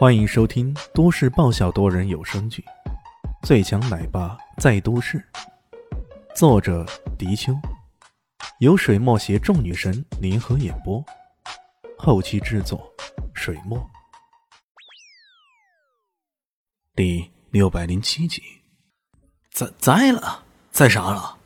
欢迎收听都市爆笑多人有声剧《最强奶爸在都市》，作者：迪秋，由水墨携众女神联合演播，后期制作：水墨。第六百零七集，栽栽了，栽啥了？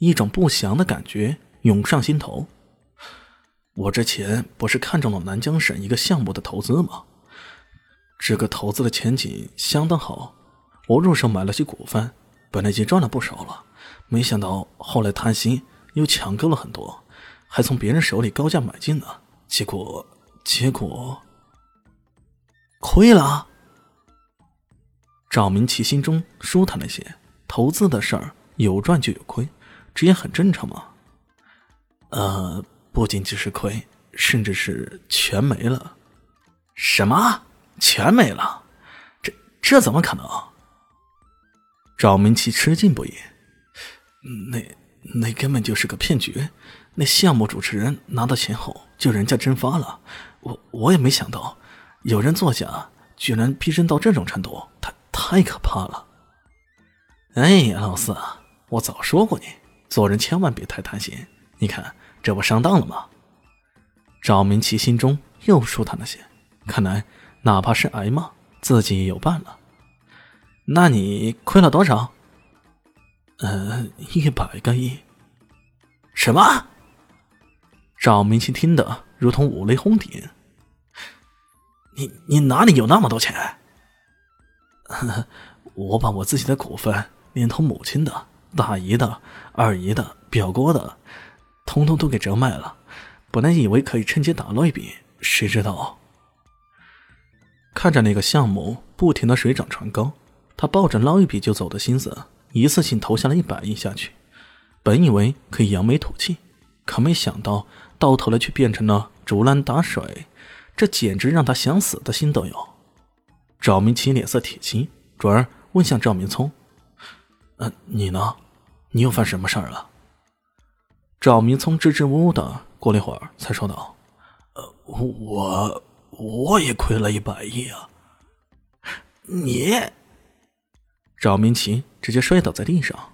一种不祥的感觉涌上心头。我之前不是看中了南江省一个项目的投资吗？这个投资的前景相当好，我入手买了些股份，本来已经赚了不少了。没想到后来贪心又抢购了很多，还从别人手里高价买进呢。结果，结果亏了。赵明奇心中舒坦了些，投资的事儿有赚就有亏，这也很正常嘛。呃，不仅仅是亏，甚至是全没了。什么？全没了，这这怎么可能？赵明奇吃惊不已。那那根本就是个骗局。那项目主持人拿到钱后就人间蒸发了。我我也没想到有人作假，居然逼真到这种程度，太太可怕了。哎呀，老四，我早说过你做人千万别太贪心。你看这不上当了吗？赵明奇心中又舒坦了些，看来。哪怕是挨骂，自己也有伴了。那你亏了多少？呃，一百个亿。什么？赵明星听得如同五雷轰顶。你你哪里有那么多钱？我把我自己的股份，连同母亲的、大姨的、二姨的、表哥的，通通都给折卖了。本来以为可以趁机打捞一笔，谁知道。看着那个项目不停的水涨船高，他抱着捞一笔就走的心思，一次性投下了一百亿下去。本以为可以扬眉吐气，可没想到到头来却变成了竹篮打水，这简直让他想死的心都有。赵明奇脸色铁青，转而问向赵明聪：“呃，你呢？你又犯什么事儿了？”赵明聪支支吾吾的，过了一会儿才说道：“呃，我……”我也亏了一百亿啊！你，赵明奇直接摔倒在地上，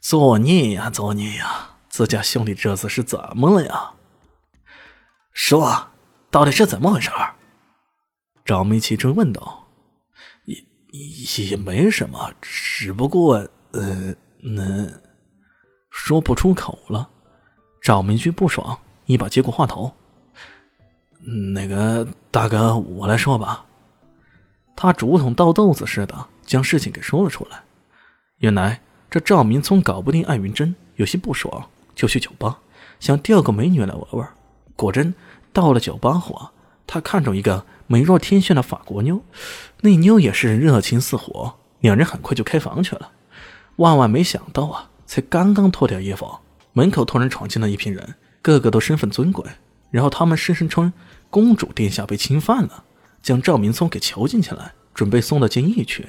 作孽呀，作孽呀！自家兄弟这次是怎么了呀？说，到底是怎么回事？赵明奇追问道。也也没什么，只不过，呃，那说不出口了。赵明军不爽，一把接过话头。那个大哥，我来说吧。他竹筒倒豆子似的将事情给说了出来。原来这赵明聪搞不定艾云珍，有些不爽，就去酒吧想钓个美女来玩玩。果真到了酒吧后啊，他看中一个美若天仙的法国妞，那妞也是热情似火，两人很快就开房去了。万万没想到啊，才刚刚脱掉衣服，门口突然闯进了一批人，个个都身份尊贵。然后他们声称公主殿下被侵犯了，将赵明聪给囚禁起来，准备送到监狱去。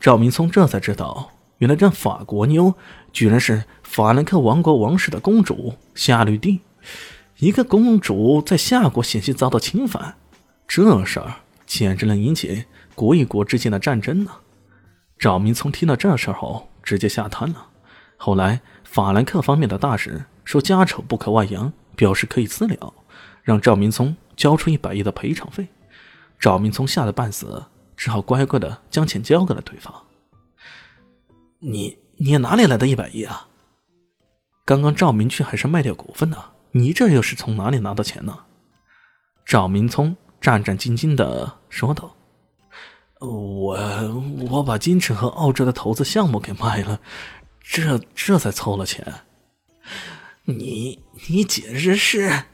赵明聪这才知道，原来这法国妞居然是法兰克王国王室的公主夏绿蒂。一个公主在夏国险些遭到侵犯，这事儿简直能引起国与国之间的战争呢。赵明聪听到这事后，直接吓瘫了。后来法兰克方面的大使说家丑不可外扬。表示可以私了，让赵明聪交出一百亿的赔偿费。赵明聪吓得半死，只好乖乖的将钱交给了对方。你你哪里来的一百亿啊？刚刚赵明去还是卖掉股份呢，你这又是从哪里拿到钱呢？赵明聪战战兢兢的说道：“我我把金城和澳洲的投资项目给卖了，这这才凑了钱。”你你简直是！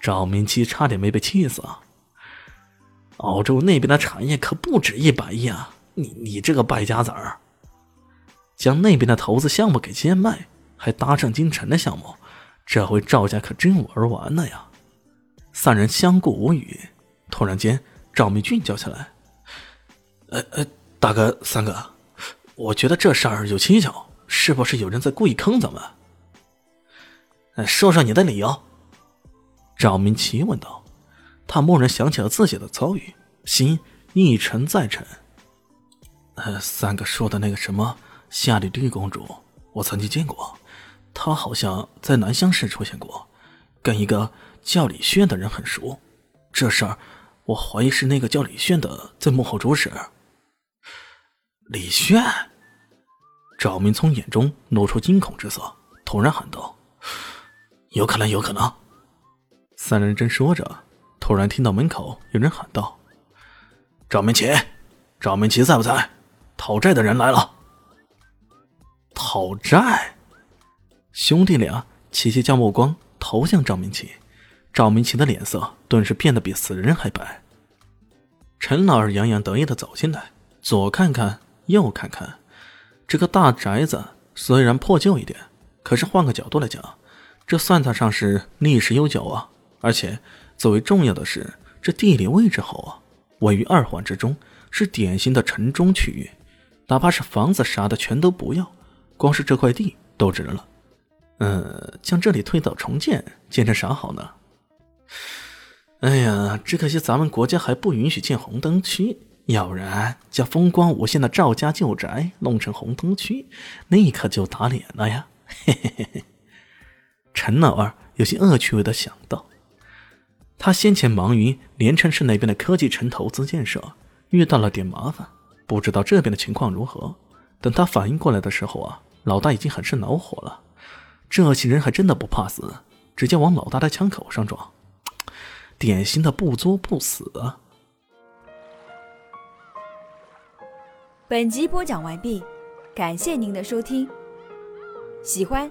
赵明基差点没被气死啊！澳洲那边的产业可不止一百亿啊！你你这个败家子儿，将那边的投资项目给贱卖，还搭上金城的项目，这回赵家可真玩完了呀！三人相顾无语。突然间，赵明俊叫起来：“呃呃，大哥三哥，我觉得这事儿有蹊跷，是不是有人在故意坑咱们？”说说你的理由。”赵明奇问道。他蓦然想起了自己的遭遇，心一沉再沉。呃，三哥说的那个什么夏丽绿公主，我曾经见过，她好像在南乡市出现过，跟一个叫李炫的人很熟。这事儿，我怀疑是那个叫李炫的在幕后主使。李炫，赵明聪眼中露出惊恐之色，突然喊道：“有可能，有可能。”三人正说着，突然听到门口有人喊道：“赵明奇，赵明奇在不在？讨债的人来了。”讨债，兄弟俩齐齐将目光投向赵明奇。赵明奇的脸色顿时变得比死人还白。陈老二洋洋得意的走进来，左看看，右看看，这个大宅子虽然破旧一点，可是换个角度来讲，这算得上是历史悠久啊。而且，最为重要的是，这地理位置好啊，位于二环之中，是典型的城中区域。哪怕是房子啥的全都不要，光是这块地都值了。嗯，将这里推倒重建，建成啥好呢？哎呀，只可惜咱们国家还不允许建红灯区，要不然将风光无限的赵家旧宅弄成红灯区，那可就打脸了呀！嘿嘿嘿嘿，陈老二有些恶趣味的想到。他先前忙于连城市那边的科技城投资建设，遇到了点麻烦，不知道这边的情况如何。等他反应过来的时候啊，老大已经很是恼火了。这些人还真的不怕死，直接往老大的枪口上撞，典型的不作不死啊！本集播讲完毕，感谢您的收听。喜欢